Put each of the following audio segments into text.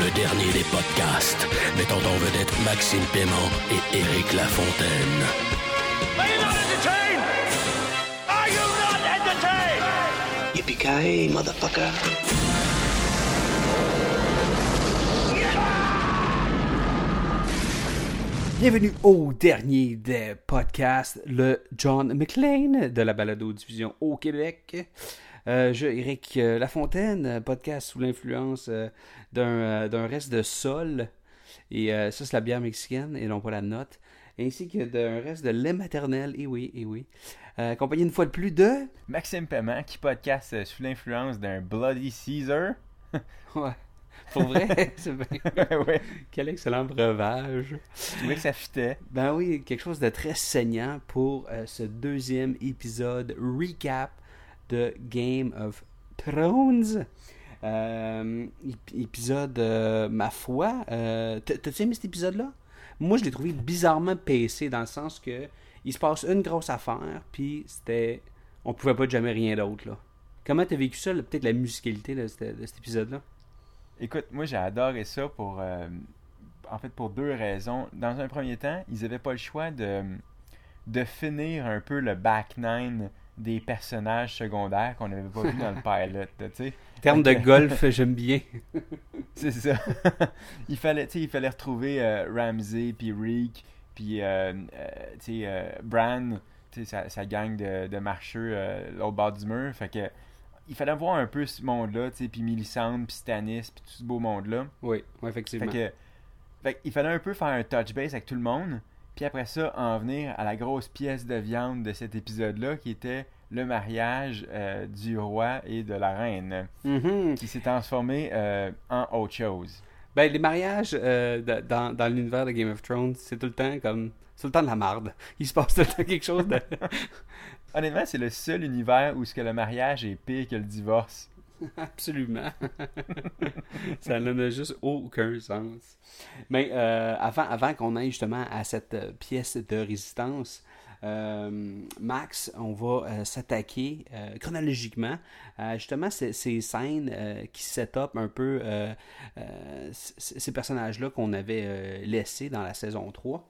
Le dernier des podcasts, mettant en vedette Maxime Paiement et Éric Lafontaine. Are you not entertained? Are you not entertained? Yippee-ki-yay, motherfucker. Bienvenue au dernier des podcasts, le John McLean de la balado-diffusion au Québec. Euh, je, Eric Lafontaine, podcast sous l'influence euh, d'un euh, d'un reste de sol. Et euh, ça, c'est la bière mexicaine et non pas la note. Ainsi que d'un reste de lait maternel. Et oui, et oui. Euh, accompagné une fois de plus de. Maxime Paiement qui podcast sous l'influence d'un Bloody Caesar. Ouais. Pour vrai, c'est bien. ouais, Quel excellent breuvage. je trouvais que ça fitait? Ben oui, quelque chose de très saignant pour euh, ce deuxième épisode recap de Game of Thrones. Euh, ép- épisode, euh, ma foi, euh, t'as-tu aimé cet épisode-là? Moi, je l'ai trouvé bizarrement PC dans le sens que il se passe une grosse affaire, puis c'était. On pouvait pas jamais rien d'autre, là. Comment t'as vécu ça, peut-être la musicalité de, cet- de cet épisode-là? Écoute, moi j'ai adoré ça pour euh, en fait pour deux raisons. Dans un premier temps, ils avaient pas le choix de de finir un peu le back nine des personnages secondaires qu'on n'avait pas vu dans le pilot, tu sais. En termes de golf, j'aime bien. C'est ça. il fallait, tu sais, il fallait retrouver euh, Ramsey puis Reek puis euh, euh, tu sais euh, Bran, tu sais sa, sa gang de, de marcheurs euh, l'autre bord du mur. Fait que il fallait voir un peu ce monde-là, tu sais, puis Millicent, puis Stannis, puis tout ce beau monde-là. Oui, ouais, effectivement. Fait que, fait il fallait un peu faire un touch base avec tout le monde, puis après ça en venir à la grosse pièce de viande de cet épisode-là, qui était le mariage euh, du roi et de la reine, Mhm. qui s'est transformé euh, en autre chose. Ben, les mariages euh, de- dans, dans l'univers de Game of Thrones, c'est tout le temps comme. C'est tout le temps de la marde. Il se passe tout le temps quelque chose de. Honnêtement, c'est le seul univers où ce que le mariage est pire que le divorce. Absolument. ça n'a juste aucun sens. Mais euh, avant, avant qu'on aille justement à cette pièce de résistance, Max, on va euh, s'attaquer euh, chronologiquement à justement ces, ces scènes euh, qui set up un peu euh, euh, ces personnages-là qu'on avait euh, laissés dans la saison 3.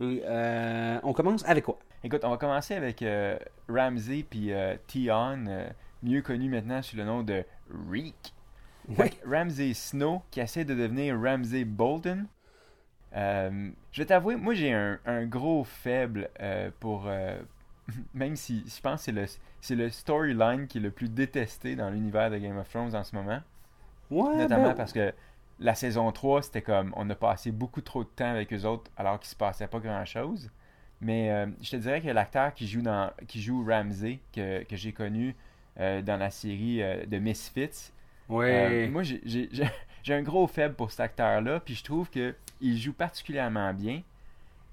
Et, euh, on commence avec quoi? Écoute, on va commencer avec euh, Ramsey puis euh, Tion, euh, mieux connu maintenant sous le nom de Reek. Ramsey Snow qui essaie de devenir Ramsey Bolton. Euh, je vais t'avouer, moi j'ai un, un gros faible euh, pour. euh, même si je pense que c'est le, c'est le storyline qui est le plus détesté dans l'univers de Game of Thrones en ce moment. Ouais, Notamment ben, parce que la saison 3, c'était comme on a passé beaucoup trop de temps avec eux autres alors qu'il se passait pas grand chose. Mais je te dirais que l'acteur qui joue dans qui joue Ramsey, que, que j'ai connu dans la série de Misfits, Ouais. moi j'ai- j'ai j'ai- j'ai un gros faible pour cet acteur-là, puis je trouve que il joue particulièrement bien.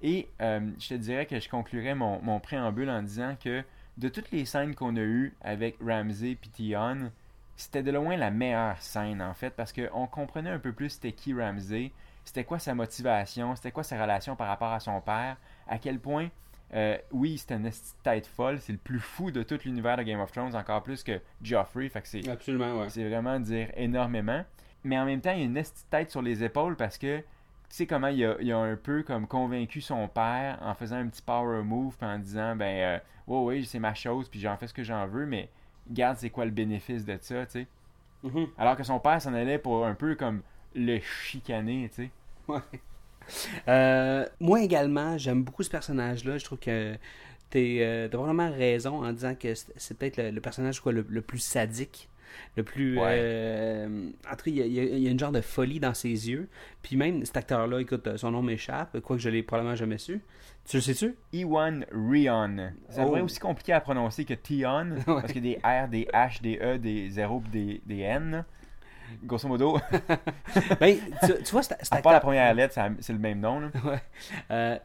Et euh, je te dirais que je conclurais mon, mon préambule en disant que de toutes les scènes qu'on a eues avec Ramsey et Tion, c'était de loin la meilleure scène en fait, parce qu'on comprenait un peu plus c'était qui Ramsey, c'était quoi sa motivation, c'était quoi sa relation par rapport à son père, à quel point, euh, oui, c'était une tête folle, c'est le plus fou de tout l'univers de Game of Thrones, encore plus que Joffrey, fait que c'est Absolument, ouais. c'est vraiment dire énormément. Mais en même temps, il y a une tête sur les épaules parce que tu sais comment il a, il a un peu comme convaincu son père en faisant un petit power move puis en disant ben euh, ouais ouais c'est ma chose puis j'en fais ce que j'en veux mais regarde c'est quoi le bénéfice de ça tu sais? Mhm. alors que son père s'en allait pour un peu comme le chicaner tu sais Ouais. Euh, moi également, j'aime beaucoup ce personnage-là. Je trouve que t'es, euh, t'as vraiment raison en disant que c'est, c'est peut-être le, le personnage quoi, le, le plus sadique. Le plus. Ouais. euh, en tout cas, il y, a, y y une genre de folie dans ses yeux. Puis même cet acteur-là, écoute, son nom m'échappe, quoique je l'ai probablement jamais su. Tu le sais-tu? Iwan Rion. Ça Oh. aussi compliqué à prononcer que Tion, parce qu'il y a des R, des H, des E, des 0 des, des N. grosso modo, Ben, tu, tu vois, cet à part la première lettre, c'est le même nom. Là. Ouais. Euh,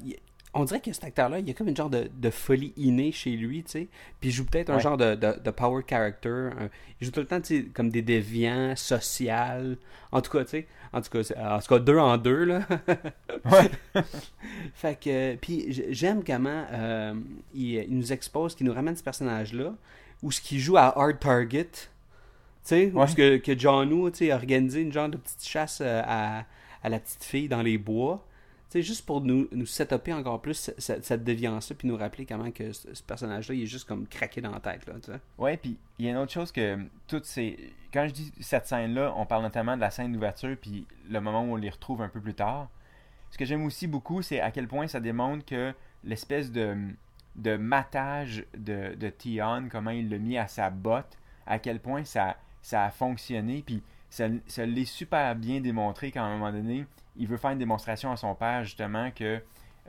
on dirait que cet acteur-là, il y a comme une genre de, de folie innée chez lui, tu sais. Puis il joue peut-être un Ouais. genre de, de, de power character. un- il joue tout le temps, tu sais, comme des déviants, social. En tout cas, tu sais. En tout cas, en tout cas, deux en deux, là. Ouais. fait que, puis j'aime comment euh, il, il nous expose, qu'il nous ramène ce personnage-là, où ce qu'il joue à Hard Target, tu sais, où Ouais. ce que, que John Woo, tu sais, a organisé une genre de petite chasse euh, à, à la petite fille dans les bois. Sais, juste pour nous, nous setuper encore plus ce- ce- cette déviance-là, puis nous rappeler comment que ce, ce personnage-là, il est juste comme craqué dans la tête, là, tu sais. Ouais, puis il y a une autre chose que toutes ces. Quand je dis cette scène-là, on parle notamment de la scène d'ouverture, puis le moment où on les retrouve un peu plus tard. Ce que j'aime aussi beaucoup, c'est à quel point ça démontre que l'espèce de, de matage de, de Tion, comment il l'a mis à sa botte, à quel point ça, ça a fonctionné, puis ça, ça l'est super bien démontré qu'à un moment donné, il veut faire une démonstration à son père, justement, que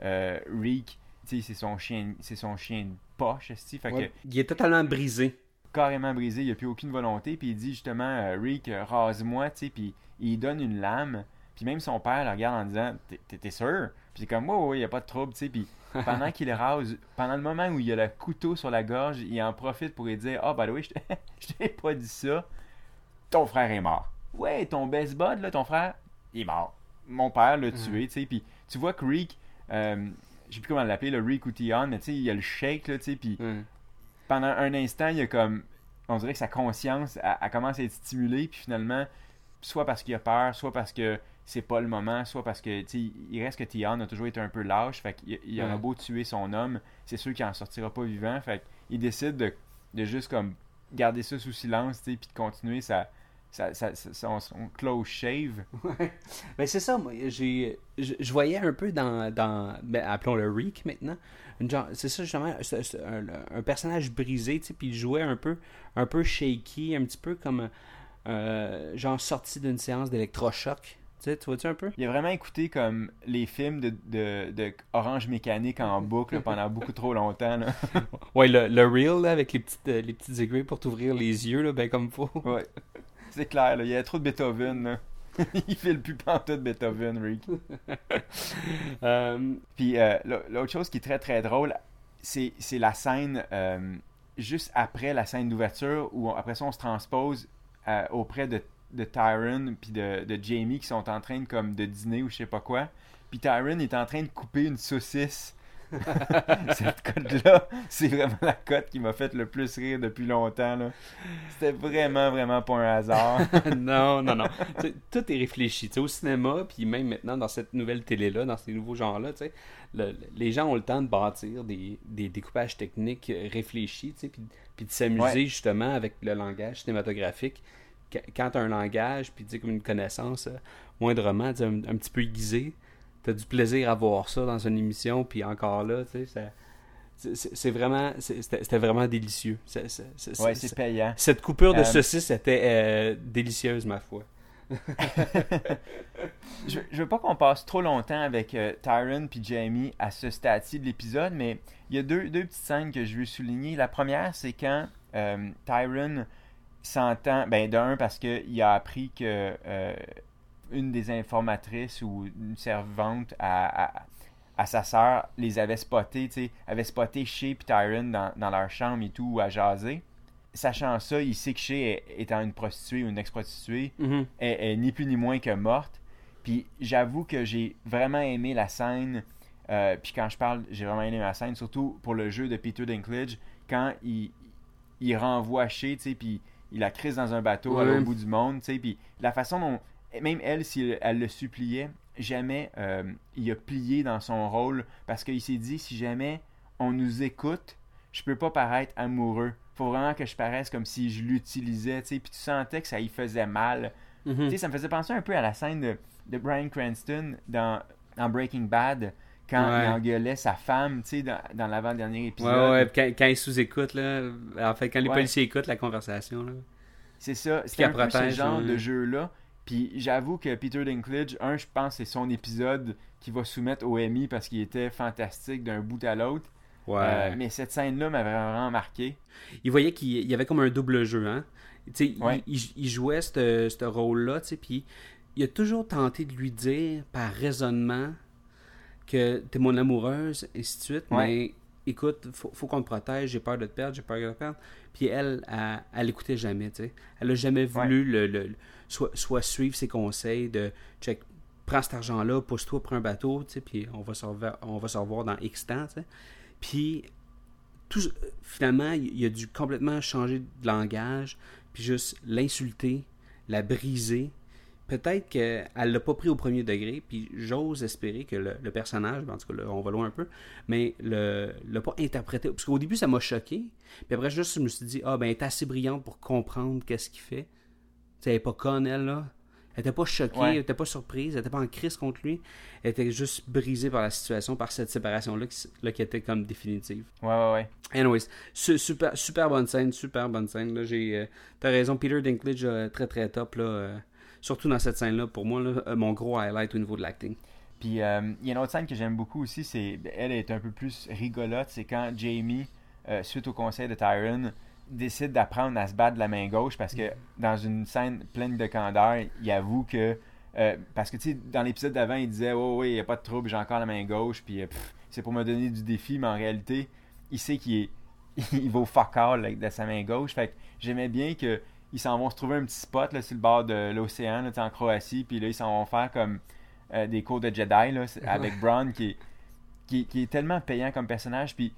euh, Reek, c'est son chien, c'est son chien de poche, fait que. Il est totalement brisé. carrément brisé, il n'y a plus aucune volonté, puis il dit justement, euh, Rick, euh, rase-moi, puis il donne une lame, puis même son père le regarde en disant, T'es- sûr? Puis c'est comme, ouais, ouais, il n'y a pas de trouble, tu sais, puis pendant qu'il rase, pendant le moment où il a le couteau sur la gorge, il en profite pour lui dire, ah, bah oui, je t'ai- je t'ai pas dit ça, ton frère est mort. Ouais, ton best bud, là, ton frère, il est mort. Mon père l'a tué, tu sais, puis tu vois que Rick, euh, je sais plus comment l'appeler, le Rick ou Tion, mais tu sais, il y a le shake, là, tu sais, puis pendant un instant, il y a comme. On dirait que sa conscience, elle, elle commence à être stimulée, puis finalement, soit parce qu'il a peur, soit parce que c'est pas le moment, soit parce que, tu sais, il reste que Tion a toujours été un peu lâche, fait qu'il il Ouais. beau tuer son homme, c'est sûr qu'il en sortira pas vivant, fait qu'il décide de, de juste comme garder ça sous silence, tu sais, puis de continuer sa, sa- son, son close shave. Ouais. Ben c'est ça, moi, j'ai, je, je voyais un peu dans, dans ben, appelons le Reek maintenant, c'est ça justement, un, un personnage brisé, tu sais, puis il jouait un peu, un peu shaky, un petit peu comme, euh, genre sorti d'une séance d'électrochoc, tu sais, tu vois-tu un peu? Il a vraiment écouté comme les films de, de, de Orange Mécanique en boucle pendant beaucoup trop longtemps, là. Ouais, le, le reel, là, avec les petites, les petites aiguilles pour t'ouvrir les yeux, là, ben comme faut. Ouais. C'est clair, là. il y a trop de Beethoven. Là. il fait le plus pantoute de Beethoven, Rick. Euh, Puis euh, l'au- l'autre chose qui est très très drôle, c'est c'est la scène euh, juste après la scène d'ouverture où on- après ça on se transpose euh, auprès de, de Tyron puis de, de Jamie qui sont en train de, comme, de dîner ou je sais pas quoi. Puis Tyron est en train de couper une saucisse. Cette cote-là, c'est vraiment la cote qui m'a fait le plus rire depuis longtemps. là. C'était vraiment, vraiment pas un hasard. non, non, non. Tout est réfléchi. Au cinéma, puis même maintenant dans cette nouvelle télé-là, dans ces nouveaux genres-là, le- les gens ont le temps de bâtir des, des découpages techniques réfléchis, puis, de s'amuser Ouais. justement avec le langage cinématographique. Qu- Quand tu as un langage, puis comme une connaissance euh, moindrement un, un petit peu aiguisée, tu as du plaisir à voir ça dans une émission, puis encore là, tu sais, c'est- vraiment, c'était vraiment délicieux. C'est- Ouais, payant. cette coupure de Euh, saucisse était euh, délicieuse, ma foi. je, je veux pas qu'on passe trop longtemps avec euh, Tyron puis Jamie à ce stade-ci de l'épisode, mais il y a deux, deux petites scènes que je veux souligner. La première, c'est quand euh, Tyron s'entend, ben d'un parce qu'il a appris que une des informatrices ou une servante à, à, à sa sœur les avait spotés, tu sais, avait spoté Shea puis Tyron dans, dans leur chambre et tout à jaser. Sachant ça, il sait que Shea étant une prostituée ou une ex-prostituée, Mhm. est, est ni plus ni moins que morte. Puis j'avoue que j'ai vraiment aimé la scène. euh, puis quand je parle, j'ai vraiment aimé la scène, surtout pour le jeu de Peter Dinklage, quand il, il renvoie Shea, tu sais, puis il la crise dans un bateau à l'autre bout du monde, tu sais, puis la façon dont, même elle, si elle, le suppliait, jamais euh, il a plié dans son rôle, parce qu'il s'est dit, si jamais on nous écoute, je peux pas paraître amoureux. Faut vraiment que je paraisse comme si je l'utilisais, tu sais, puis tu sentais que ça y faisait mal. Mhm. Tu sais, ça me faisait penser un peu à la scène de, de Bryan Cranston dans, dans Breaking Bad, quand Ouais. il engueulait sa femme, tu sais, dans, dans l'avant-dernier Ouais, épisode. ouais, quand, quand ils sous-écoutent, là, en fait, quand les Ouais. policiers écoutent la conversation, là. C'est ça, Qui c'est un peu ce protège, genre ouais. de jeu-là. Puis j'avoue que Peter Dinklage, un, je pense que c'est son épisode qu'il va soumettre au Emmy parce qu'il était fantastique d'un bout à l'autre. Ouais. Euh, mais cette scène-là m'avait vraiment marqué. Il voyait qu'il il y avait comme un double jeu, hein. Tu sais, Ouais. il, il- jouait ce rôle-là, tu sais, puis il a toujours tenté de lui dire par raisonnement que t'es mon amoureuse, et ainsi de suite, Ouais. mais écoute, faut, faut qu'on te protège, j'ai peur de te perdre, j'ai peur de te perdre. Puis elle, elle, elle écoutait jamais, tu sais. Elle a jamais voulu le- le- soit, suivre ses conseils de check, prends cet argent-là, pousse-toi, prends un bateau, puis on va se revoir, on va se revoir dans X temps. Puis finalement, il a dû complètement changer de langage, puis juste l'insulter, la briser. Peut-être qu'elle l'a pas pris au premier degré, puis j'ose espérer que le, personnage, en tout cas, on va loin un peu, mais le l'a pas interprété. Parce qu'au début, ça m'a choqué, puis après, juste, je me suis dit, ah, ben, elle est assez brillante pour comprendre qu'est-ce qu'il fait. Elle est pas conne, elle, là. Elle était pas choquée, Ouais. elle était pas surprise, elle était pas en crise contre lui. Elle était juste brisée par la situation, par cette séparation-là qui, s- là, qui était comme définitive. Ouais, ouais, ouais. Anyways, su- super, super bonne scène, super bonne scène. Là, j'ai, euh, t'as raison, Peter Dinklage, euh, très très top. Là, euh, surtout dans cette scène-là, pour moi, là, mon gros highlight au niveau de l'acting. Puis il y a une autre scène que j'aime beaucoup aussi, c'est elle est un peu plus rigolote, c'est quand Jamie, suite au conseil de Tyron, décide d'apprendre à se battre de la main gauche parce que dans une scène pleine de candeur, il avoue que euh, parce que tu sais dans l'épisode d'avant, il disait "Oh oui, il y a pas de trouble, j'ai encore la main gauche puis euh, c'est pour me donner du défi", mais en réalité, il sait qu'il est il va au fuck all de sa main gauche. Fait que j'aimais bien que ils s'en vont se trouver un petit spot là, sur le bord de l'océan, en Croatie, puis là, ils s'en vont faire comme euh, des cours de Jedi là, avec Braun qui est, qui, qui est tellement payant comme personnage, puis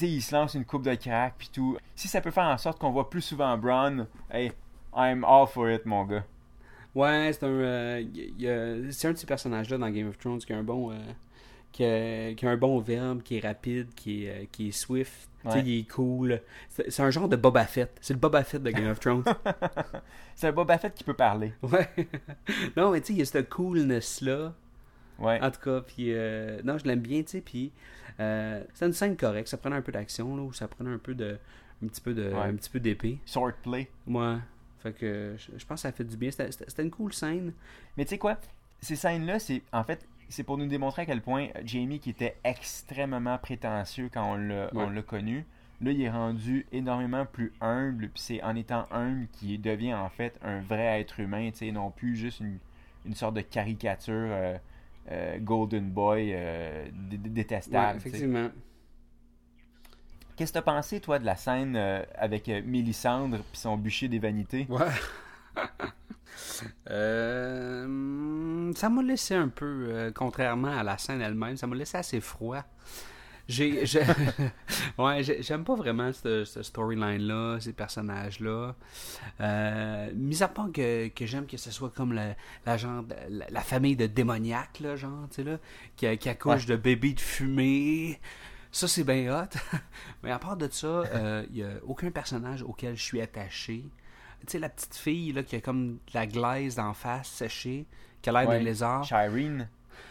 il se lance une coupe de crack, puis tout. Si ça peut faire en sorte qu'on voit plus souvent Braun, hey, I'm all for it, mon gars. Ouais, c'est un, euh, c'est un de ces personnages-là dans Game of Thrones qui a un bon, euh, qui a, qui a un bon verbe, qui est rapide, qui est, euh, qui est swift. Ouais. il est cool. C'est c'est un genre de Boba Fett. C'est le Boba Fett de Game of Thrones. C'est un Boba Fett qui peut parler. ouais. non, mais tu sais, il y a cette coolness-là. Ouais. En tout cas, puis euh, non, je l'aime bien, tu sais, puis euh, c'est une scène correcte, ça prenait un peu d'action, là, ou ça prenait un peu de, un petit peu de, Ouais. un petit peu d'épée. Swordplay. Moi, fait que je, je pense que ça fait du bien. C'était- une cool scène. Mais tu sais quoi, ces scènes-là, c'est en fait, c'est pour nous démontrer à quel point Jamie, qui était extrêmement prétentieux quand on l'a Ouais. on l'a connu, là, il est rendu énormément plus humble. Puis c'est en étant humble qu'il devient en fait un vrai être humain, tu sais, non plus juste une, une sorte de caricature euh, euh, Golden Boy euh, dé- dé- Ouais, détestable. tu sais. effectivement. Qu'est-ce que t'as pensé, toi, de la scène euh, avec Mélissandre puis son bûcher des vanités? Ouais. Ça m'a laissé un peu, contrairement à la scène elle-même, ça m'a laissé assez froid. J'ai, j'ai- ouais, j'ai- j'aime pas vraiment ce, ce storyline-là, ces personnages-là. Euh, mis à part que, que j'aime que ce soit comme la, la, genre, la, la famille de démoniaques, là, genre, tu sais, là, qui, qui accouche de bébés de fumée. Ça, c'est bien hot. Mais à part de ça, il n'y a aucun personnage auquel je suis attaché. Tu sais, la petite fille là, qui a comme de la glaise d'en face séchée, qui a l'air Ouais. d'un lézard. Shireen.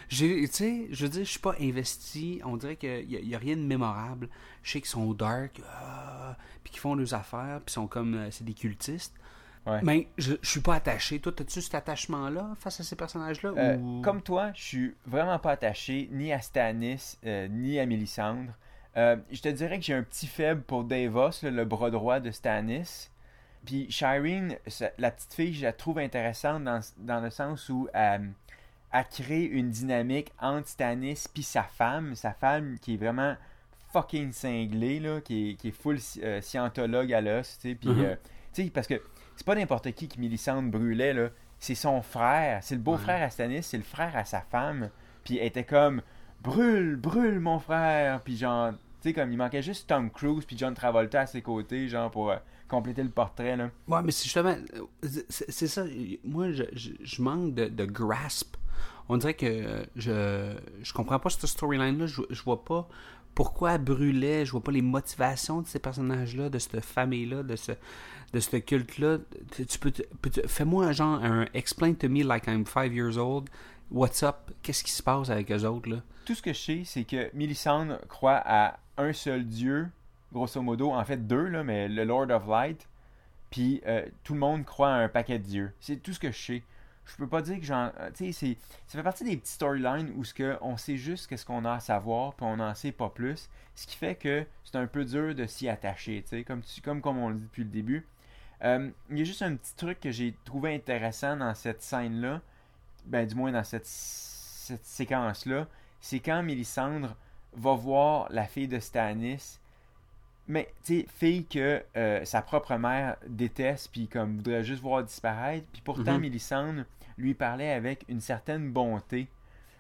Tu sais, je veux dire, je suis pas investi. On dirait qu'il y, a- rien de mémorable. Je sais qu'ils sont dark, euh, puis qu'ils font leurs affaires, puis sont comme, euh, c'est des cultistes. Ouais. Mais je, je suis pas attaché. Toi, as-tu cet attachement-là face à ces personnages-là Euh, ou... Comme toi, je suis vraiment pas attaché ni à Stannis euh, ni à Mélissandre. Je te dirais que j'ai un petit faible pour Davos, là, le bras droit de Stannis. Puis Shireen, la petite fille, je la trouve intéressante dans, dans le sens où euh, elle crée une dynamique entre Stannis puis sa femme. Sa femme qui est vraiment fucking cinglée, là, qui, est, qui est full euh, scientologue à l'os. tu sais, Puis, Mhm. euh, tu sais, parce que c'est pas n'importe qui qui Mélissandre brûlait, là. C'est son frère. C'est le beau-frère à Stannis, c'est le frère à sa femme. Puis elle était comme brûle, brûle mon frère. Puis genre, tu sais, comme il manquait juste Tom Cruise puis John Travolta à ses côtés, genre pour euh, compléter le portrait, là. Ouais, mais c'est justement. C'est c'est ça. Moi, je, je, je manque de, de grasp. On dirait que je, je comprends pas cette storyline-là. Je, je vois pas pourquoi elle brûlait. Je vois pas les motivations de ces personnages-là, de cette famille-là, de ce, de ce culte-là. Tu peux. Fais-moi un genre un explain to me like I'm five years old. What's up? Qu'est-ce qui se passe avec eux autres, là? Tout ce que je sais, c'est que Mélissandre croit à un seul dieu, grosso modo, en fait deux, là, mais le Lord of Light. Puis euh, tout le monde croit à un paquet de dieux. C'est tout ce que je sais. Je peux pas dire que j'en. euh, Tu sais, ça fait partie des petits storylines où que on sait juste qu'est-ce qu'on a à savoir, puis on n'en sait pas plus. Ce qui fait que c'est un peu dur de s'y attacher, comme, tu- comme, comme on le dit depuis le début. Euh, il y a juste un petit truc que j'ai trouvé intéressant dans cette scène-là, ben du moins dans cette, cette séquence-là, c'est quand Mélissandre va voir la fille de Stannis, mais tu sais, fille que euh, sa propre mère déteste, puis comme voudrait juste voir disparaître, puis pourtant. Mélissandre lui parlait avec une certaine bonté.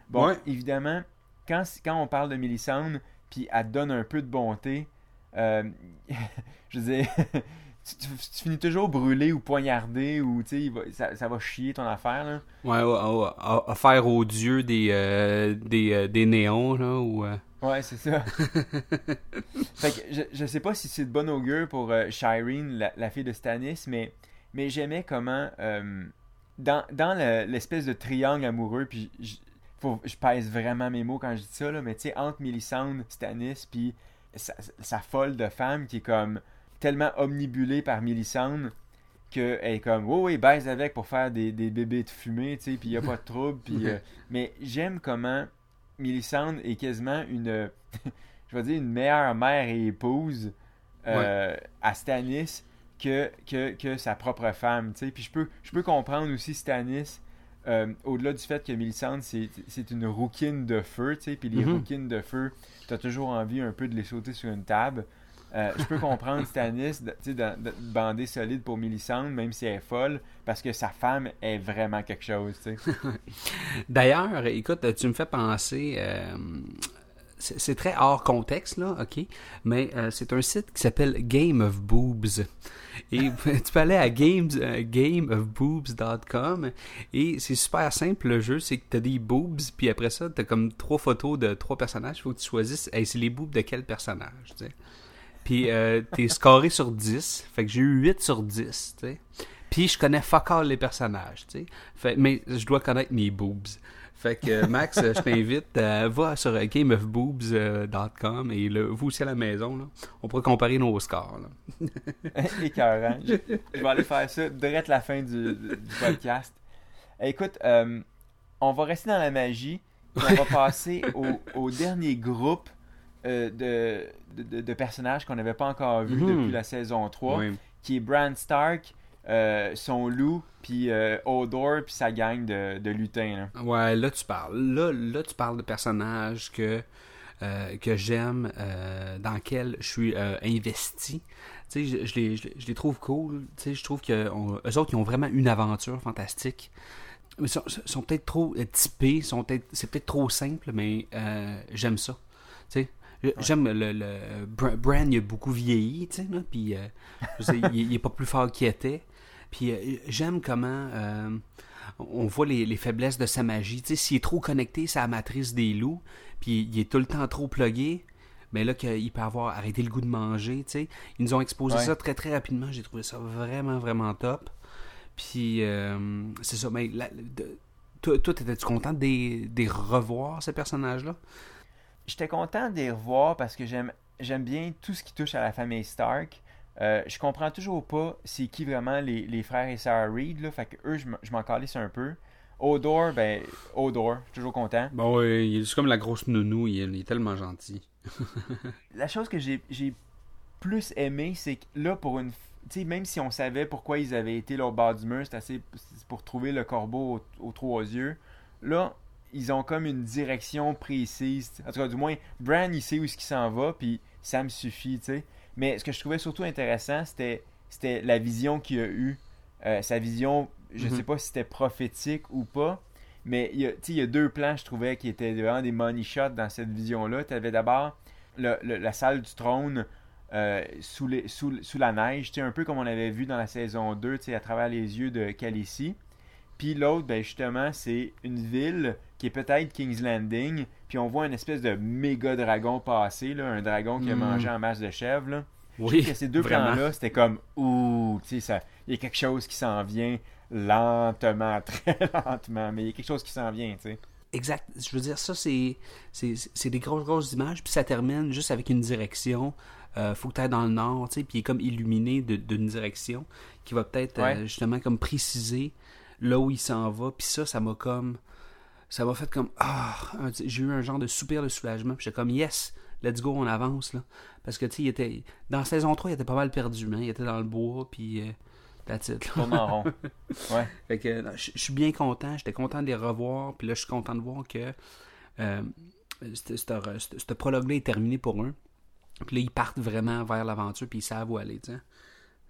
Bon, Ouais. évidemment, quand, quand on parle de Mélissandre, puis elle donne un peu de bonté, euh, je veux dire, tu, tu- tu finis toujours brûlé ou poignardé, ou tu sais, ça, ça va chier ton affaire, là. Ouais, ouais, ouais, à- à faire aux dieux des, euh, des, euh, des néons, là, ou... Ouais, c'est ça. fait que je, je sais pas si c'est de bon augure pour euh, Shireen, la, la fille de Stannis, mais, mais j'aimais comment, euh, dans, dans le- l'espèce de triangle amoureux, puis je, faut, je pèse vraiment mes mots quand je dis ça, là, mais tu sais, entre Melisandre, Stannis, puis sa, sa folle de femme qui est comme tellement omnibulée par Melisandre qu'elle est comme, oui, oui, baise avec pour faire des, des bébés de fumée, tu sais, puis il a pas de trouble, puis... euh, mais j'aime comment Melisandre est quasiment une, je vais dire, une meilleure mère et épouse euh, à Stannis que, que, que sa propre femme, tu. Puis je peux, je peux comprendre aussi Stannis, euh, au-delà du fait que Melisandre, c'est une rouquine de feu, tu sais. Puis les Mhm. rouquines de feu, t'as toujours envie un peu de les sauter sur une table. Euh, je peux comprendre Stannis, de- de, de bander solide pour Melisandre, même si elle est folle, parce que sa femme est vraiment quelque chose. D'ailleurs, écoute, tu me fais penser. euh, c'est très hors contexte, là, ok? Mais euh, c'est un site qui s'appelle Game of Boobs. Et tu peux aller à games, gameofboobs.com et c'est super simple le jeu, c'est que tu as des boobs, puis après ça, tu as comme trois photos de trois personnages, il faut que tu choisisses, hey, c'est les boobs de quel personnage, tu sais. Puis euh, t'es scoré sur 10, fait que j'ai eu 8 sur 10, tu sais. Puis je connais fuck all les personnages, tu sais. Fait, mais je dois connaître mes boobs. Fait que euh, Max, euh, je t'invite, euh, va sur gameofboobs.com et là, vous aussi à la maison, là, on pourra comparer nos scores. Écœurant. Je, je vais aller faire ça direct la fin du, du podcast. Écoute, euh, on va rester dans la magie. puis on va passer au, au dernier groupe euh, de, de, de personnages qu'on n'avait pas encore vu Mhm. depuis la saison 3, Oui. qui est Bran Stark, euh, son loup, puis euh, Hodor, puis sa gang de, de lutins. là. Ouais, là tu parles. Là, là tu parles de personnages que, euh, que j'aime, dans lesquels je suis investi. Tu sais, je, je les, je, les- trouve cool. Tu sais, je trouve que on- eux autres, ils ont vraiment une aventure fantastique. Ils sont, sont peut-être trop typés, sont c'est peut-être trop simple, mais j'aime ça. Tu sais, J'aime le, le Bra- Bran, il a beaucoup vieilli, tu sais, là, puis euh, il, il est pas plus fort qu'il était. Puis euh, j'aime comment euh, on voit les, les faiblesses de sa magie. Tu sais, s'il est trop connecté, c'est la matrice des loups, puis il est tout le temps trop plugué, mais là qu'il peut avoir arrêté le goût de manger, tu sais. Ils nous ont exposé Ouais. ça très très rapidement. J'ai trouvé ça vraiment vraiment top. Puis euh, c'est ça. Mais la- de- toi, étais-tu content de de revoir ces personnages-là? J'étais content de les revoir parce que j'aime j'aime bien tout ce qui touche à la famille Stark. Euh, je comprends toujours pas c'est qui vraiment les, les frères et sœurs Reed, là. Fait que eux, je m'en calisse un peu. Odor, ben, Odor, toujours content. Bon, oui, il est juste comme la grosse nounou, il est, tellement gentil. La chose que j'ai plus aimé, c'est que là, pour une. Tu sais, même si on savait pourquoi ils avaient été là au bas du mur, c'est assez pour trouver le corbeau aux, aux trois yeux. Là, ils ont comme une direction précise. En tout cas, du moins, Bran, il sait où est-ce qu'il s'en va, puis ça me suffit, tu sais. Mais ce que je trouvais surtout intéressant, c'était c'était la vision qu'il a eue. Euh, sa vision, je Mhm. sais pas si c'était prophétique ou pas, mais il y, a, il y a deux plans, je trouvais, qui étaient vraiment des money shots dans cette vision-là. Tu avais d'abord le- le- la salle du trône euh, sous, les- sous, sous la neige, un peu comme on avait vu dans la saison 2, tu sais, à travers les yeux de Khaleesi. Puis l'autre, ben justement, c'est une ville qui est peut-être King's Landing. Puis on voit une espèce de méga dragon passer, là, un dragon qui a Mm. mangé en masse de chèvres. Là. Oui, que ces deux plans-là, c'était comme ouh, tu sais, ça- il y a quelque chose qui s'en vient lentement, très lentement, mais il y a quelque chose qui s'en vient, tu sais. Exact. Je veux dire, ça, c'est, c'est, c'est des grosses, grosses images, puis ça termine juste avec une direction. Euh, faut que tu ailles dans le nord, tu sais, puis il est comme illuminé de- d'une direction qui va peut-être euh, justement comme préciser là où il s'en va. Puis ça, ça m'a comme. Ça m'a fait comme. Ah! j'ai eu un genre de soupir de soulagement. Puis j'étais comme, yes, let's go, on avance, là. Parce que, tu sais, il était. Dans saison 3, il était pas mal perdu, hein. Il était dans le bois, puis. euh, That's it. rond. Ouais. Fait que je suis bien content. J'étais content de les revoir. Puis là, je suis content de voir que euh, ce prologue-là est terminé pour eux. Puis là, ils partent vraiment vers l'aventure. Puis ils savent où aller. tu sais.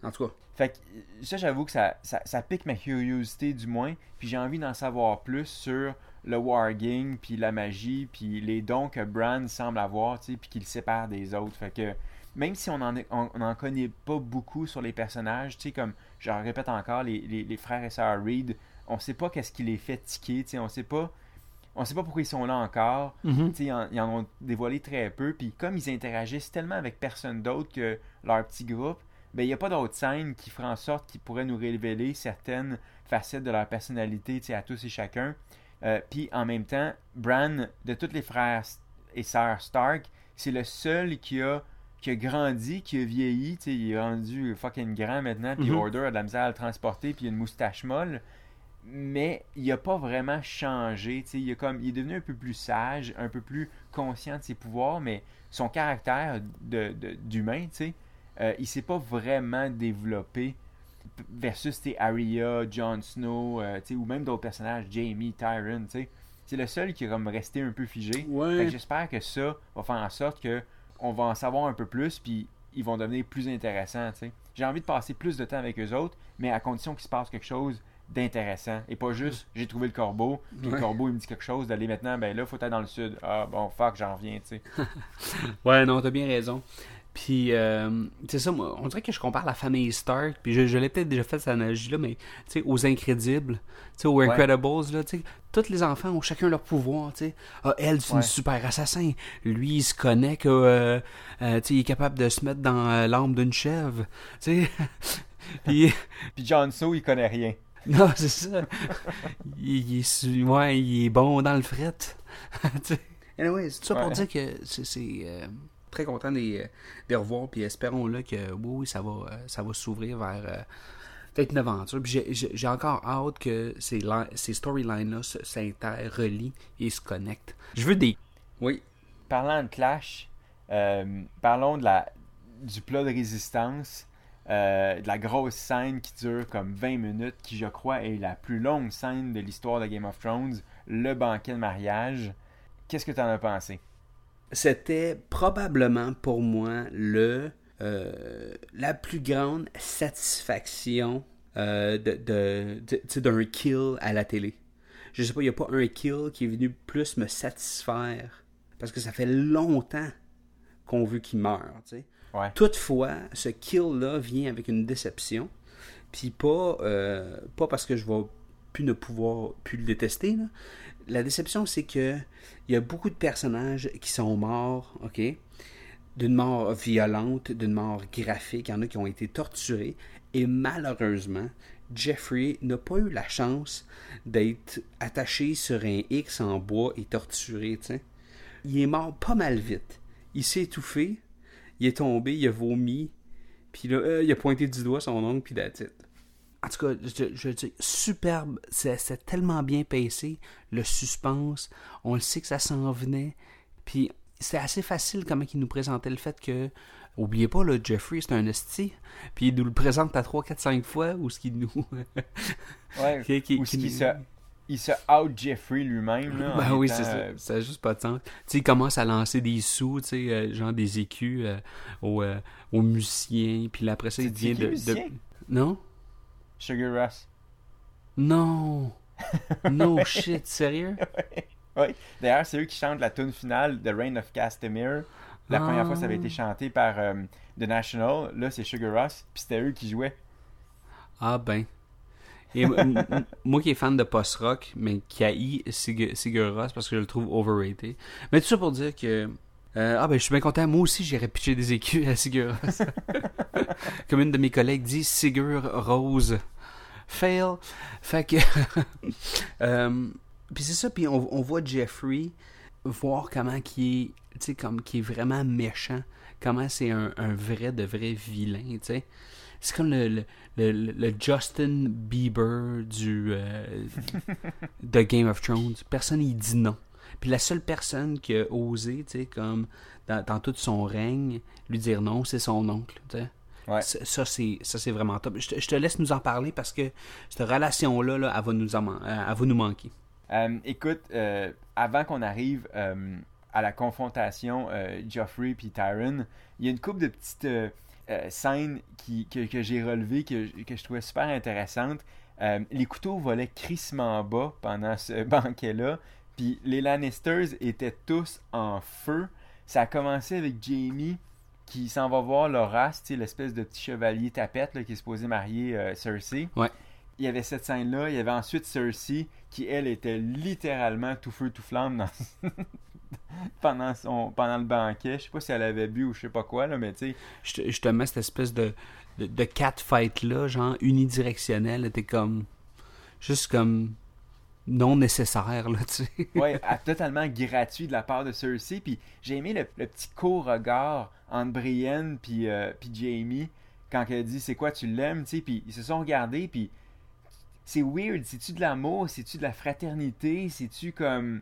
En tout cas, Fait que ça, j'avoue que ça, ça, ça pique ma curiosité du moins. Puis j'ai envie d'en savoir plus sur le wargame, puis la magie, puis les dons que Bran semble avoir, tu sais, puis qu'il sépare des autres. Fait que même si on en, est- on, connaît pas beaucoup sur les personnages, tu sais, comme je le répète encore, les, les, les frères et sœurs Reed, on sait pas qu'est-ce qui les fait tiquer, tu sais, on sait pas. On sait pas pourquoi ils sont là encore. Tu sais, Ils, en, ils en ont dévoilé très peu. Puis comme ils interagissent tellement avec personne d'autre que leur petit groupe, il n'y a pas d'autres scènes qui feraient en sorte qu'ils pourraient nous révéler certaines facettes de leur personnalité à tous et chacun. Euh, Puis en même temps, Bran, de tous les frères et sœurs Stark, c'est le seul qui a, qui a grandi, qui a vieilli. Il est rendu fucking grand maintenant. Puis Mhm. Order a de la misère à le transporter. Puis il a une moustache molle mais il a pas vraiment changé. Il, a comme, il est devenu un peu plus sage, un peu plus conscient de ses pouvoirs, mais son caractère de, de- d'humain, tu sais, euh, il s'est pas vraiment développé versus Arya, Jon Snow, euh, ou même d'autres personnages, Jamie, Tyron. C'est le seul qui est comme resté un peu figé. Ouais. J'espère que ça va faire en sorte que on va en savoir un peu plus, puis ils vont devenir plus intéressants. J'ai envie de passer plus de temps avec eux autres, mais à condition qu'il se passe quelque chose d'intéressant. Et pas juste, j'ai trouvé le corbeau, puis Ouais. le corbeau, il me dit quelque chose, d'aller maintenant, ben là, faut être dans le sud. Ah, bon, fuck, j'en reviens, tu sais. Ouais, non, t'as bien raison. Puis, euh, c'est ça, moi, on dirait que je compare la famille Stark, puis je, je l'ai peut-être déjà fait cette analogie-là, mais, tu sais, aux Incrédibles, tu sais, aux Ouais. Incredibles, là, tu sais, tous les enfants ont chacun leur pouvoir, tu sais. Ah, elle, c'est Ouais. une super assassin. Lui, il se connaît que, euh, euh, tu sais, il est capable de se mettre dans euh, l'âme d'une chèvre, tu sais. Puis, Puis Jon Snow, il connaît rien. non, c'est ça. il, il est, su- ouais, il est bon dans le fret. Tu sais. anyway, c'est tout ça pour dire que c'est très content de les, de les revoir. Puis espérons-le que oui, oui, ça va, euh, ça va s'ouvrir vers euh, peut-être une aventure. Puis j'ai- encore hâte que ces, ces storylines-là s'interrelient et se connectent. Je veux des. Oui. Parlant de Clash, euh, parlons de la, du plat de résistance, euh, de la grosse scène qui dure comme 20 minutes, qui je crois est la plus longue scène de l'histoire de Game of Thrones, le banquet de mariage. Qu'est-ce que tu en as pensé? C'était probablement pour moi le euh, la plus grande satisfaction euh, de, d'un kill à la télé. Je sais pas, il n'y a pas un kill qui est venu plus me satisfaire parce que ça fait longtemps qu'on veut qu'il meure. Ouais. Toutefois, ce kill-là vient avec une déception. Puis pas, euh, pas parce que je vais plus ne pouvoir plus le détester. là. La déception, c'est que il y a beaucoup de personnages qui sont morts, ok, d'une mort violente, d'une mort graphique. Il y en a qui ont été torturés. Et malheureusement, Jeffrey n'a pas eu la chance d'être attaché sur un X en bois et torturé. Il est mort pas mal vite. Il s'est étouffé, il est tombé, il a vomi, puis là, euh, il a pointé du doigt son ongle, puis that's it. En tout cas, je, je dis, superbe, c'est tellement bien pacé, le suspense, on le sait que ça s'en venait, puis c'est assez facile comment il nous présentait le fait que, oubliez pas, là, Jeffrey, c'est un esti, puis il nous le présente à 3, 4, 5 fois, ou ce qu'il nous... Ouais, Qui- qui- ou qui- qu'il se, il se out Jeffrey lui-même. Ben oui, c'est ça. euh, Ça n'a juste pas de sens. Tu sais, il commence à lancer des sous, tu sais, euh, genre des écus euh, aux, euh, aux musiciens, puis après ça, il qui, de, de... Non? Sugar Rush? Non! No shit, sérieux? Oui. D'ailleurs, c'est eux qui chantent la tune finale de Reign of Castamere. La Ah. première fois, ça avait été chanté par euh, The National. Là, c'est Sugar Rush. Puis c'était eux qui jouaient. Ah ben. Et moi qui est fan de post-rock, mais qui haït Sigur Sigur Rós parce que je le trouve overrated. Mais tout ça pour dire que... euh, ah ben je suis bien content. Moi aussi j'irais pitcher des écus à Sigur Rós. Comme une de mes collègues dit, Sigur Rose. Fail. Fait que... euh, puis c'est ça, puis on, voit Jeffrey voir comment qui est, tu est vraiment méchant, comment c'est un, vrai de vrai vilain, tu sais. C'est comme le, le, le, le Justin Bieber du euh, de Game of Thrones. Personne il dit non. Puis la seule personne qui a osé, tu sais, comme dans, dans tout son règne, lui dire non, c'est son oncle, tu sais. Ouais. Ça, c'est ça, c'est vraiment top. Je te, je te laisse nous en parler parce que cette relation-là, là, elle, va nous en euh, elle va nous manquer. Euh, écoute, euh, avant qu'on arrive euh, à la confrontation Joffrey puis Tyron, il y a une couple de petites scènes qui, que, que j'ai relevées que, que je trouvais super intéressantes. Les couteaux volaient crissement bas pendant ce banquet-là, puis les Lannisters étaient tous en feu. Ça a commencé avec Jamie qui s'en va voir Loras, l'espèce de petit chevalier tapette là, qui est supposé marier euh, Cersei. Ouais. Il y avait cette scène-là. Il y avait ensuite Cersei qui, elle, était littéralement tout feu, tout flamme dans... pendant, son... pendant le banquet. Je sais pas si elle avait bu ou je sais pas quoi, là, mais tu sais. Je te, je te mets cette espèce de, de, de catfight-là, genre unidirectionnel. T'es comme. Juste comme. Non nécessaire, là, tu sais. ouais, à- totalement gratuit de la part de Cersei. Puis j'ai aimé le, le petit court regard entre Brienne puis, euh, puis Jamie quand elle dit c'est quoi tu l'aimes, tu sais. Puis ils se sont regardés, puis c'est weird. C'est-tu de l'amour, c'est-tu de la fraternité, c'est-tu comme.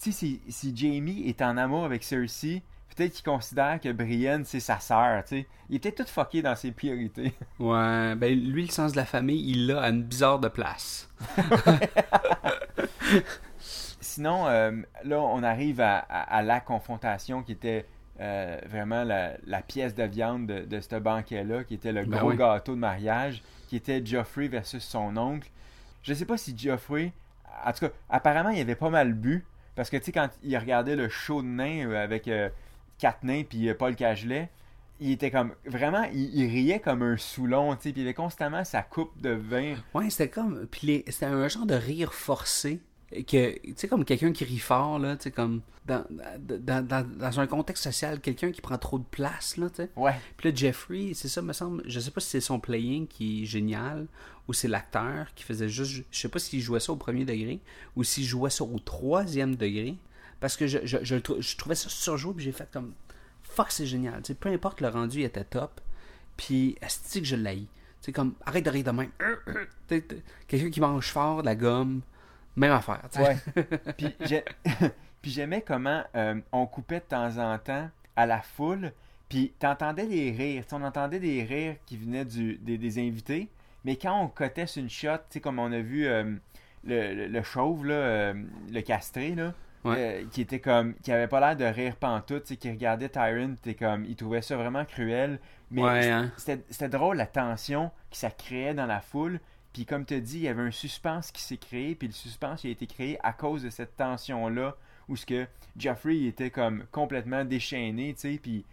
Tu sais, si, si Jamie est en amour avec Cersei, peut-être qu'il considère que Brienne c'est sa sœur, tu sais. Il est peut-être tout fucké dans ses priorités. Ouais, ben lui, le sens de la famille, il l'a à une bizarre de place. Sinon, euh, là, on arrive à, à- à la confrontation qui était euh, vraiment la, la pièce de viande de, de ce banquet-là, qui était le Ben gros oui. gâteau de mariage, qui était Geoffrey versus son oncle. Je sais pas si Geoffrey, en tout cas, apparemment, il avait pas mal bu, parce que, tu sais, quand il regardait le show de nains euh, avec euh, nains puis euh, Paul Cagelet, il était comme, vraiment, il, il riait comme un Soulon, tu sais, puis il avait constamment sa coupe de vin. Ouais, c'était comme. Puis c'était un genre de rire forcé. Que, tu sais, comme quelqu'un qui rit fort, là, tu sais, comme. Dans, dans, dans, dans un contexte social, quelqu'un qui prend trop de place, là, tu sais. Ouais. Puis là, Jeffrey, c'est ça, me semble. Je sais pas si c'est son playing qui est génial ou c'est l'acteur qui faisait juste. Je sais pas s'il jouait ça au premier degré ou s'il jouait ça au troisième degré. Parce que je, je, je, je trouvais ça surjoué, puis j'ai fait comme. Fuck, c'est génial. Peu importe le rendu, il était top. Puis, est que je. Tu sais, comme, arrête de rire de même. Quelqu'un qui mange fort, de la gomme, même affaire. Ouais. Puis j'ai- puis j'aimais comment euh, on coupait de temps en temps à la foule, puis t'entendais des rires. On entendait des rires qui venaient du, des, des invités, mais quand on cotait sur une shot, tu sais, comme on a vu euh, le, le, le chauve, là, euh, le castré, là, Ouais. euh, qui était comme, qui avait pas l'air de rire pantoute, tu sais, qui regardait Tyron, t'es comme, il trouvait ça vraiment cruel, mais Ouais, hein. c'était drôle la tension que ça créait dans la foule. Puis comme tu dis, il y avait un suspense qui s'est créé, puis le suspense il a été créé à cause de cette tension-là, où ce que Jeffrey il était comme complètement déchaîné, tu sais, puis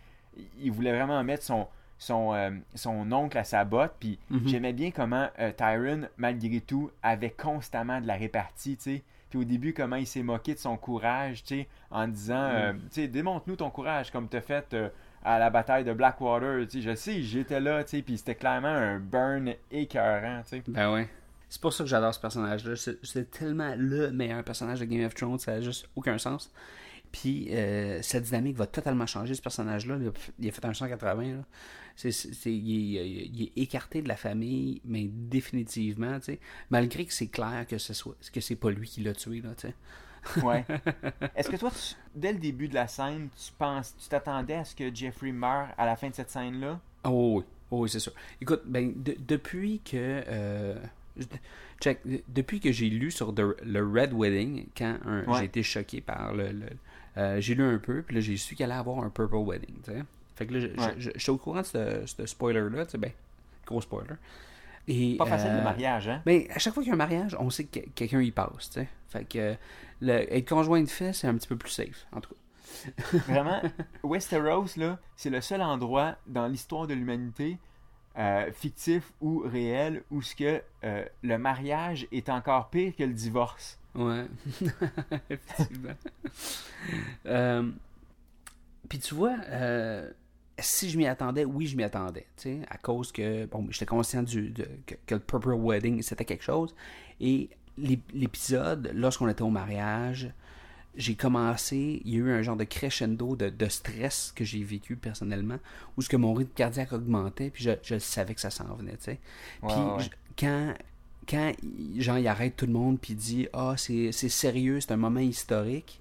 il voulait vraiment mettre son, son, euh, son oncle à sa botte, puis Mhm. j'aimais bien comment euh, Tyron, malgré tout, avait constamment de la répartie, tu sais. Puis au début, comment il s'est moqué de son courage, tu sais, en disant, euh, tu sais, démontre-nous ton courage, comme t'as fait euh, à la bataille de Blackwater, tu sais, je sais, j'étais là, tu sais, puis c'était clairement un burn écœurant, tu sais. Ben ouais. C'est pour ça que j'adore ce personnage-là. C'est c'est tellement le meilleur personnage de Game of Thrones, ça n'a juste aucun sens. Puis euh, cette dynamique va totalement changer, ce personnage-là. Il a, il a fait un 180. Là. C'est, il, est, il est écarté de la famille, mais définitivement, tu sais. Malgré que c'est clair que ce soit que c'est pas lui qui l'a tué, là, tu sais. Ouais. Est-ce que toi, tu- dès le début de la scène, tu penses, tu t'attendais à ce que Jeffrey meure à la fin de cette scène-là? Oh oui, oh oui, c'est sûr. Écoute, ben, de- depuis que. euh, check, de- depuis que j'ai lu sur The- le Red Wedding, quand un- Ouais. j'ai été choqué par le. le- euh, j'ai lu un peu, puis là, j'ai su qu'il allait avoir un Purple Wedding, tu sais. Fait que là, je- j'étais au courant de ce, ce spoiler-là, ben, gros spoiler. Et, Pas facile euh, le mariage, hein? mais à chaque fois qu'il y a un mariage, on sait que quelqu'un y passe, tu sais. Fait que le, être conjoint de fait, c'est un petit peu plus safe, en tout cas. Vraiment, Westeros, là, c'est le seul endroit dans l'histoire de l'humanité, euh, fictif ou réel, où ce que euh, le mariage est encore pire que le divorce. Ouais, effectivement. Euh, Puis tu vois, si je m'y attendais, oui, je m'y attendais, tu sais, à cause que, bon, j'étais conscient du, de- que, que le Purple Wedding, c'était quelque chose. Et l'ép- l'épisode, lorsqu'on était au mariage, j'ai commencé, il y a eu un genre de crescendo de, de stress que j'ai vécu personnellement, où ce que mon rythme cardiaque augmentait, puis je, je savais que ça s'en venait, tu sais. Puis ouais. je- quand quand genre il arrête tout le monde puis il dit ah c'est c'est sérieux c'est un moment historique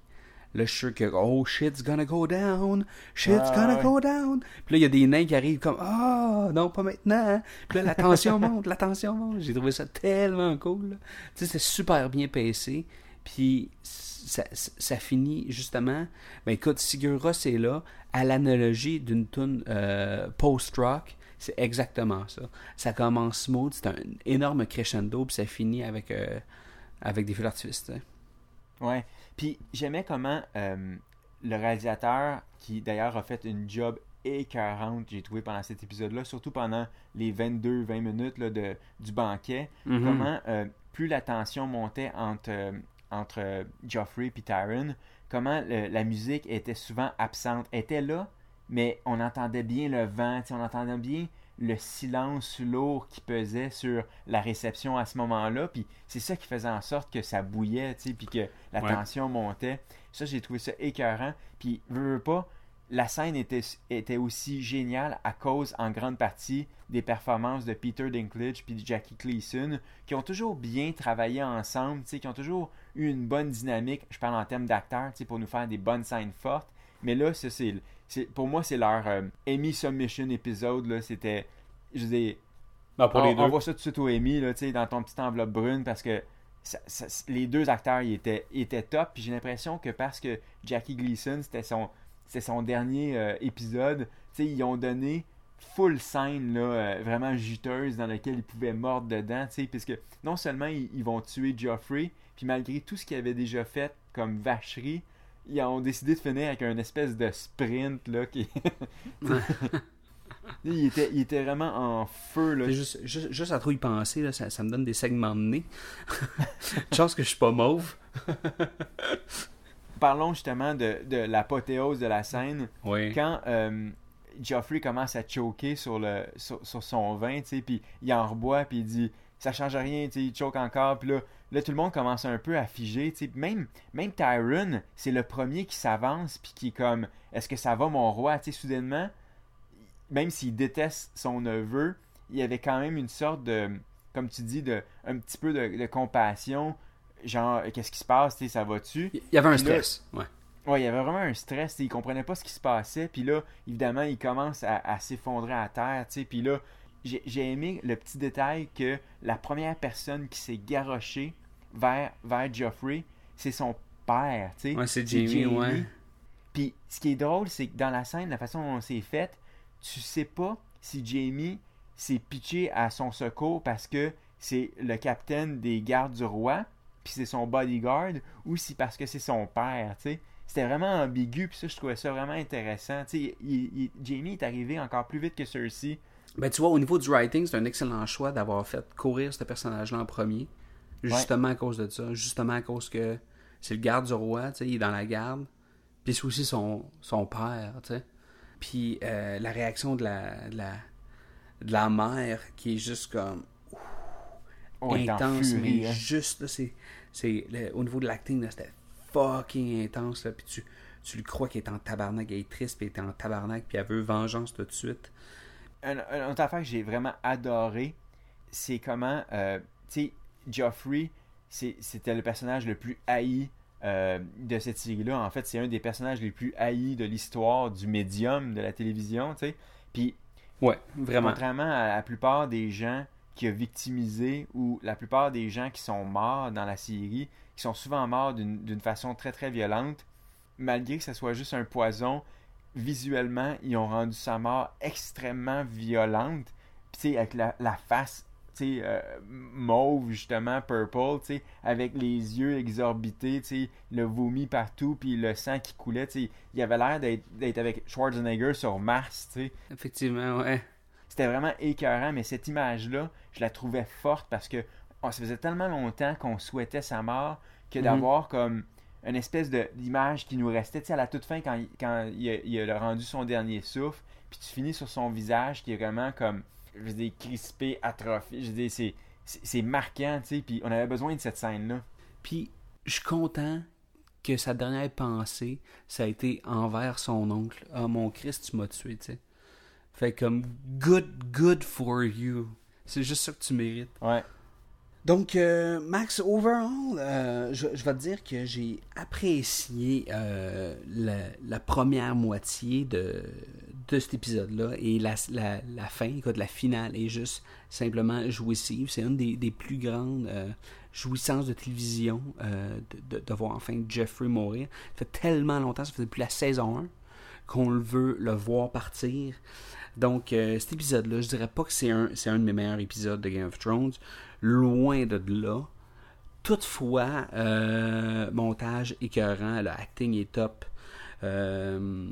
Là, je suis sûr que, oh, shit's gonna go down. Shit's Ah, gonna ouais. go down. Puis là, il y a des nains qui arrivent comme, ah, non, pas maintenant. Puis là, la tension monte, la tension monte. J'ai trouvé ça tellement cool. Tu sais, c'est super bien pacé. Puis ça, ça- ça finit justement. Ben écoute, Sigur Rós est là, à l'analogie d'une tune euh, post-rock. C'est exactement ça. Ça commence smooth, c'est un énorme crescendo, puis ça finit avec, euh, avec des feux d'artifice. Ouais. Puis j'aimais comment euh, le réalisateur, qui d'ailleurs a fait une job écœurante, j'ai trouvé pendant cet épisode-là, surtout pendant les 22-20 minutes là, de, du banquet, Mhm. comment euh, plus la tension montait entre, euh, entre Joffrey et Tyron, comment le- la musique était souvent absente. Elle était là, mais on entendait bien le vent, on entendait bien le silence lourd qui pesait sur la réception à ce moment-là. Puis c'est ça qui faisait en sorte que ça bouillait, tu sais, puis que la Ouais. tension montait. Ça, j'ai trouvé ça écœurant. Puis, veux, veux pas, la scène était, était aussi géniale à cause, en grande partie, des performances de Peter Dinklage puis de Jackie Gleason, qui ont toujours bien travaillé ensemble, tu sais, qui ont toujours eu une bonne dynamique. Je parle en termes d'acteurs, tu sais, pour nous faire des bonnes scènes fortes. Mais là, c'est- pour moi, c'est leur euh, Emmy Submission épisode. Là, c'était, je Non, pour on, les deux. on voit ça tout de suite au Emmy, là, tu sais, dans ton petite enveloppe brune, parce que ça- ça- les deux acteurs ils étaient, ils étaient top. Puis j'ai l'impression que parce que Jackie Gleason, c'était son, son dernier euh, épisode, tu sais, ils ont donné full scène, là, euh, vraiment juteuse, dans laquelle ils pouvaient mordre dedans, tu sais, puisque non seulement ils, ils vont tuer Joffrey, puis malgré tout ce qu'ils avaient déjà fait comme vacherie, ils ont décidé de finir avec un espèce de sprint, là, qui... il, était, il était vraiment en feu, là. Juste, juste, juste à trop y penser, là, ça, ça me donne des segments de nez. Chance que je suis pas mauve. Parlons justement de, de l'apothéose de la scène. Oui. Quand euh, Joffrey commence à choquer sur, le, sur, sur son vin, tu sais, puis il en reboit, puis il dit ça change rien, tu sais, il choque encore, puis là, là, tout le monde commence un peu à figer. Même, même Tyron, c'est le premier qui s'avance, puis qui est comme est-ce que ça va, mon roi, tu sais, soudainement, même s'il déteste son neveu, il y avait quand même une sorte de, comme tu dis, de, un petit peu de, de compassion. Genre, qu'est-ce qui se passe, tu sais, ça va-tu? Il y avait un Puis là- stress. Ouais. Ouais, il y avait vraiment un stress, il comprenait pas ce qui se passait, puis là, évidemment, il commence à, à s'effondrer à terre, tu sais, puis là, j'ai aimé le petit détail que la première personne qui s'est garochée vers, vers Joffrey, c'est son père, tu sais. Ouais, c'est Jamie, ouais. Puis ce qui est drôle, c'est que dans la scène, la façon dont c'est fait, tu sais pas si Jamie s'est pitché à son secours parce que c'est le capitaine des gardes du roi, puis c'est son bodyguard, ou si parce que c'est son père, tu sais. C'était vraiment ambigu, puis ça, je trouvais ça vraiment intéressant. Tu sais, il- il- Jamie est arrivé encore plus vite que Cersei. Ben, tu vois, au niveau du writing, c'est un excellent choix d'avoir fait courir ce personnage-là en premier. Justement à cause de ça. Justement à cause que c'est le garde du roi, tu sais, il est dans la garde. Puis c'est aussi son, son père, tu sais. Puis euh, la réaction de la, de la, de la mère qui est juste comme intense, furie, mais hein. juste, là, c'est, au niveau de l'acting, c'était fucking intense, là, puis tu, tu le crois qu'elle est en tabarnak, elle est triste, puis elle est en tabarnak, puis elle veut vengeance tout de suite. Une, une autre affaire que j'ai vraiment adoré, c'est comment, euh, tu sais, Joffrey, c'était le personnage le plus haï euh, de cette série-là. En fait, c'est un des personnages les plus haïs de l'histoire du médium de la télévision, tu sais. Puis, Ouais, vraiment. contrairement à la plupart des gens qui ont victimisé ou la plupart des gens qui sont morts dans la série, qui sont souvent morts d'une façon très très violente, malgré que ce soit juste un poison, visuellement, ils ont rendu sa mort extrêmement violente. Puis, tu sais, avec la, la face, tu sais, euh, mauve, justement, purple, tu sais, avec les yeux exorbités, tu sais, le vomi partout, puis le sang qui coulait, tu sais, il avait l'air d'être avec Schwarzenegger sur Mars, tu sais. Effectivement, ouais. C'était vraiment écœurant, mais cette image-là, je la trouvais forte parce que oh, ça faisait tellement longtemps qu'on souhaitait sa mort que Mhm. d'avoir comme une espèce d'image qui nous restait, tu sais, à la toute fin, quand, il- quand il, a, il a rendu son dernier souffle, puis tu finis sur son visage qui est vraiment comme, je veux dire, crispé, atrophié, je veux dire, c'est marquant, tu sais, puis on avait besoin de cette scène-là. Puis, je suis content que sa dernière pensée, ça a été envers son oncle. Ah, mon Christ, tu m'as tué, tu sais. Fait comme, good, good for you. C'est juste ça que tu mérites. Ouais. Donc, euh, Max, overall, euh, je, vais te dire que j'ai apprécié euh, la, la première moitié de, de cet épisode-là et la, la, la fin, écoute, la finale est juste simplement jouissive. C'est une des, des plus grandes jouissances de télévision de, de, de voir enfin Jeffrey mourir. Ça fait tellement longtemps, ça fait depuis la saison 1 qu'on le veut le voir partir. Donc, euh, cet épisode-là, je dirais pas que c'est un, c'est de mes meilleurs épisodes de Game of Thrones. Loin de là. Toutefois, euh, montage écœurant, le acting est top. Euh,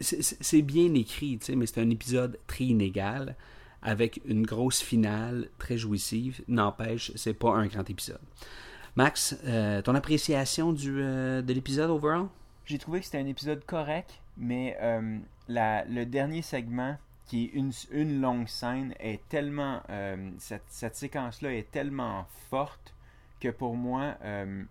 c'est- bien écrit, mais c'est un épisode très inégal avec une grosse finale très jouissive. N'empêche, c'est pas un grand épisode. Max, ton appréciation de l'épisode overall? J'ai trouvé que c'était un épisode correct, mais euh, le dernier segment, qui est une, longue scène, est tellement. euh, cette séquence-là est tellement forte que pour moi, euh,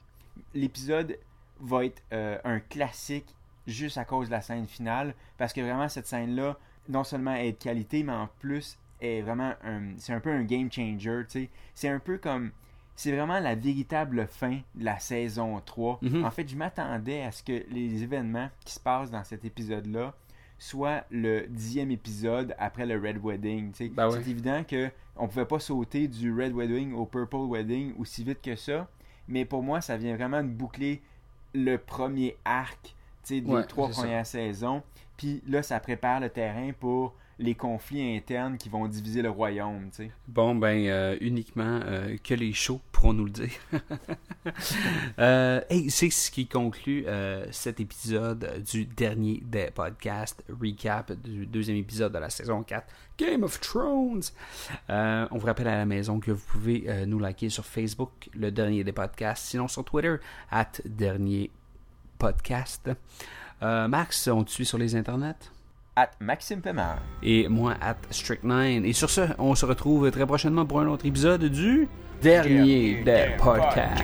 l'épisode va être un classique juste à cause de la scène finale, parce que vraiment, cette scène-là, non seulement est de qualité, mais en plus est vraiment. C'est un peu un game changer. C'est un peu comme c'est vraiment la véritable fin de la saison 3. Mhm. En fait, je m'attendais à ce que les événements qui se passent dans cet épisode-là soient le dixième épisode après le Red Wedding. Ben ouais. C'est évident que on pouvait pas sauter du Red Wedding au Purple Wedding aussi vite que ça, mais pour moi, ça vient vraiment de boucler le premier arc des Ouais, trois ça. premières saisons. Puis là, ça prépare le terrain pour les conflits internes qui vont diviser le royaume. tu sais. Bon, ben, euh, uniquement euh, que les shows pourront nous le dire. euh, hey, c'est ce qui conclut euh, cet épisode du dernier des podcasts, recap du deuxième épisode de la saison 4, Game of Thrones. Euh, on vous rappelle à la maison que vous pouvez euh, nous liker sur Facebook, le dernier des podcasts, sinon sur Twitter, at dernier podcast. Euh, Max, on te suit sur les internets? At Maxime Pemar. et moi at Strict9. Et sur ce, on se retrouve très prochainement pour un autre épisode du Dernier des podcasts.